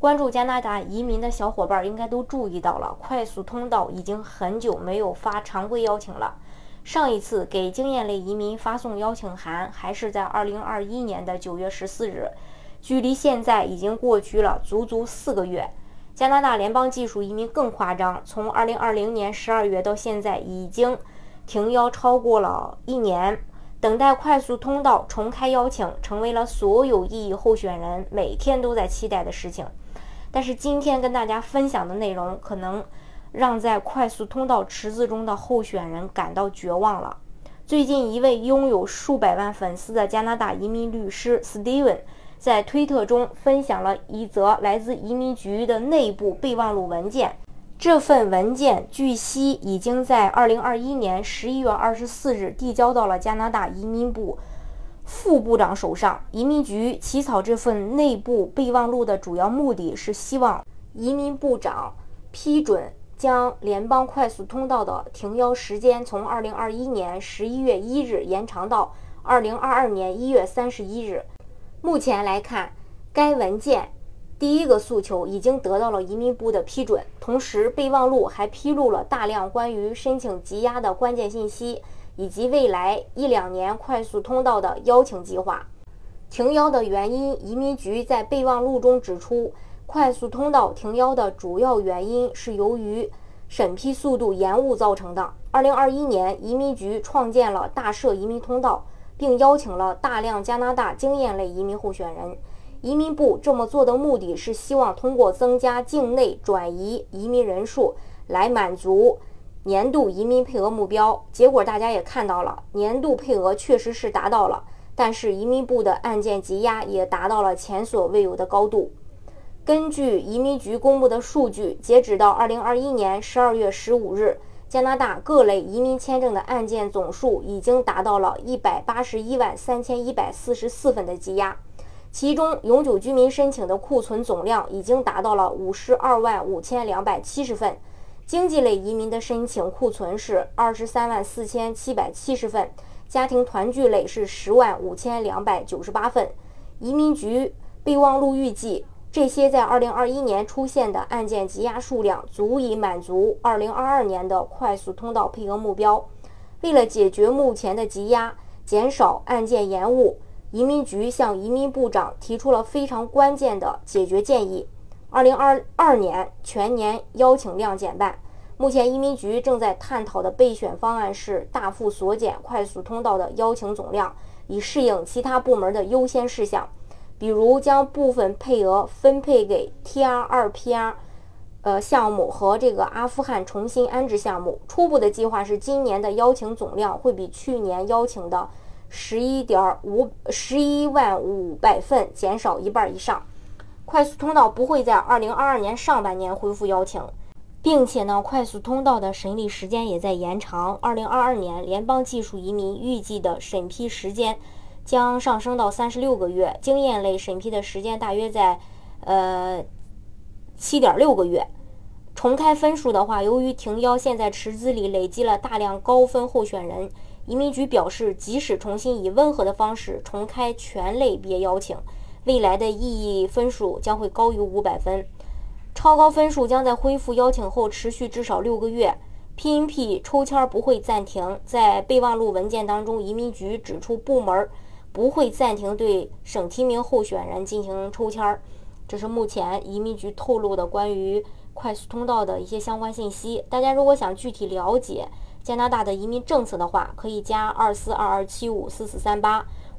关注加拿大移民的小伙伴应该都注意到了，快速通道已经很久没有发常规邀请了。上一次给经验类移民发送邀请函还是在二零二一年的九月十四日，距离现在已经过去了足足四个月。加拿大联邦技术移民更夸张，从二零二零年十二月到现在已经停邀超过了一年，等待快速通道重开邀请成为了所有异议候选人每天都在期待的事情。但是今天跟大家分享的内容，可能让在快速通道池子中的候选人感到绝望了。最近，一位拥有数百万粉丝的加拿大移民律师 Steven 在推特中分享了一则来自移民局的内部备忘录文件。这份文件据悉已经在2021年11月24日递交到了加拿大移民部。副部长手上，移民局起草这份内部备忘录的主要目的是希望移民部长批准将联邦快速通道的停邀时间从2021年11月1日延长到2022年1月31日。目前来看，该文件第一个诉求已经得到了移民部的批准，同时备忘录还披露了大量关于申请羁押的关键信息。以及未来一两年快速通道的邀请计划，停邀的原因，移民局在备忘录中指出，快速通道停邀的主要原因是由于审批速度延误造成的。二零二一年，移民局创建了大赦移民通道，并邀请了大量加拿大经验类移民候选人。移民部这么做的目的是希望通过增加境内转移移民人数来满足。年度移民配额目标结果大家也看到了，年度配额确实是达到了，但是移民部的案件积压也达到了前所未有的高度。根据移民局公布的数据，截止到二零二一年十二月十五日，加拿大各类移民签证的案件总数已经达到了一百八十一万三千一百四十四份的积压，其中永久居民申请的库存总量已经达到了五十二万五千两百七十份。经济类移民的申请库存是二十三万四千七百七十份，家庭团聚类是十万五千两百九十八份。移民局备忘录预计，这些在二零二一年出现的案件积压数量足以满足二零二二年的快速通道配额目标。为了解决目前的积压，减少案件延误，移民局向移民部长提出了非常关键的解决建议。二零二二年全年邀请量减半。目前移民局正在探讨的备选方案是大幅缩减快速通道的邀请总量，以适应其他部门的优先事项，比如将部分配额分配给 T R 二 P R，呃项目和这个阿富汗重新安置项目。初步的计划是今年的邀请总量会比去年邀请的十一点五十一万五百份减少一半以上。快速通道不会在二零二二年上半年恢复邀请，并且呢，快速通道的审理时间也在延长。二零二二年联邦技术移民预计的审批时间将上升到三十六个月，经验类审批的时间大约在呃七点六个月。重开分数的话，由于停邀现在池子里累积了大量高分候选人，移民局表示，即使重新以温和的方式重开全类别邀请。未来的意义分数将会高于五百分，超高分数将在恢复邀请后持续至少六个月。PNP 抽签不会暂停。在备忘录文件当中，移民局指出部门不会暂停对省提名候选人进行抽签。这是目前移民局透露的关于快速通道的一些相关信息。大家如果想具体了解加拿大的移民政策的话，可以加二四二二七五四四三八，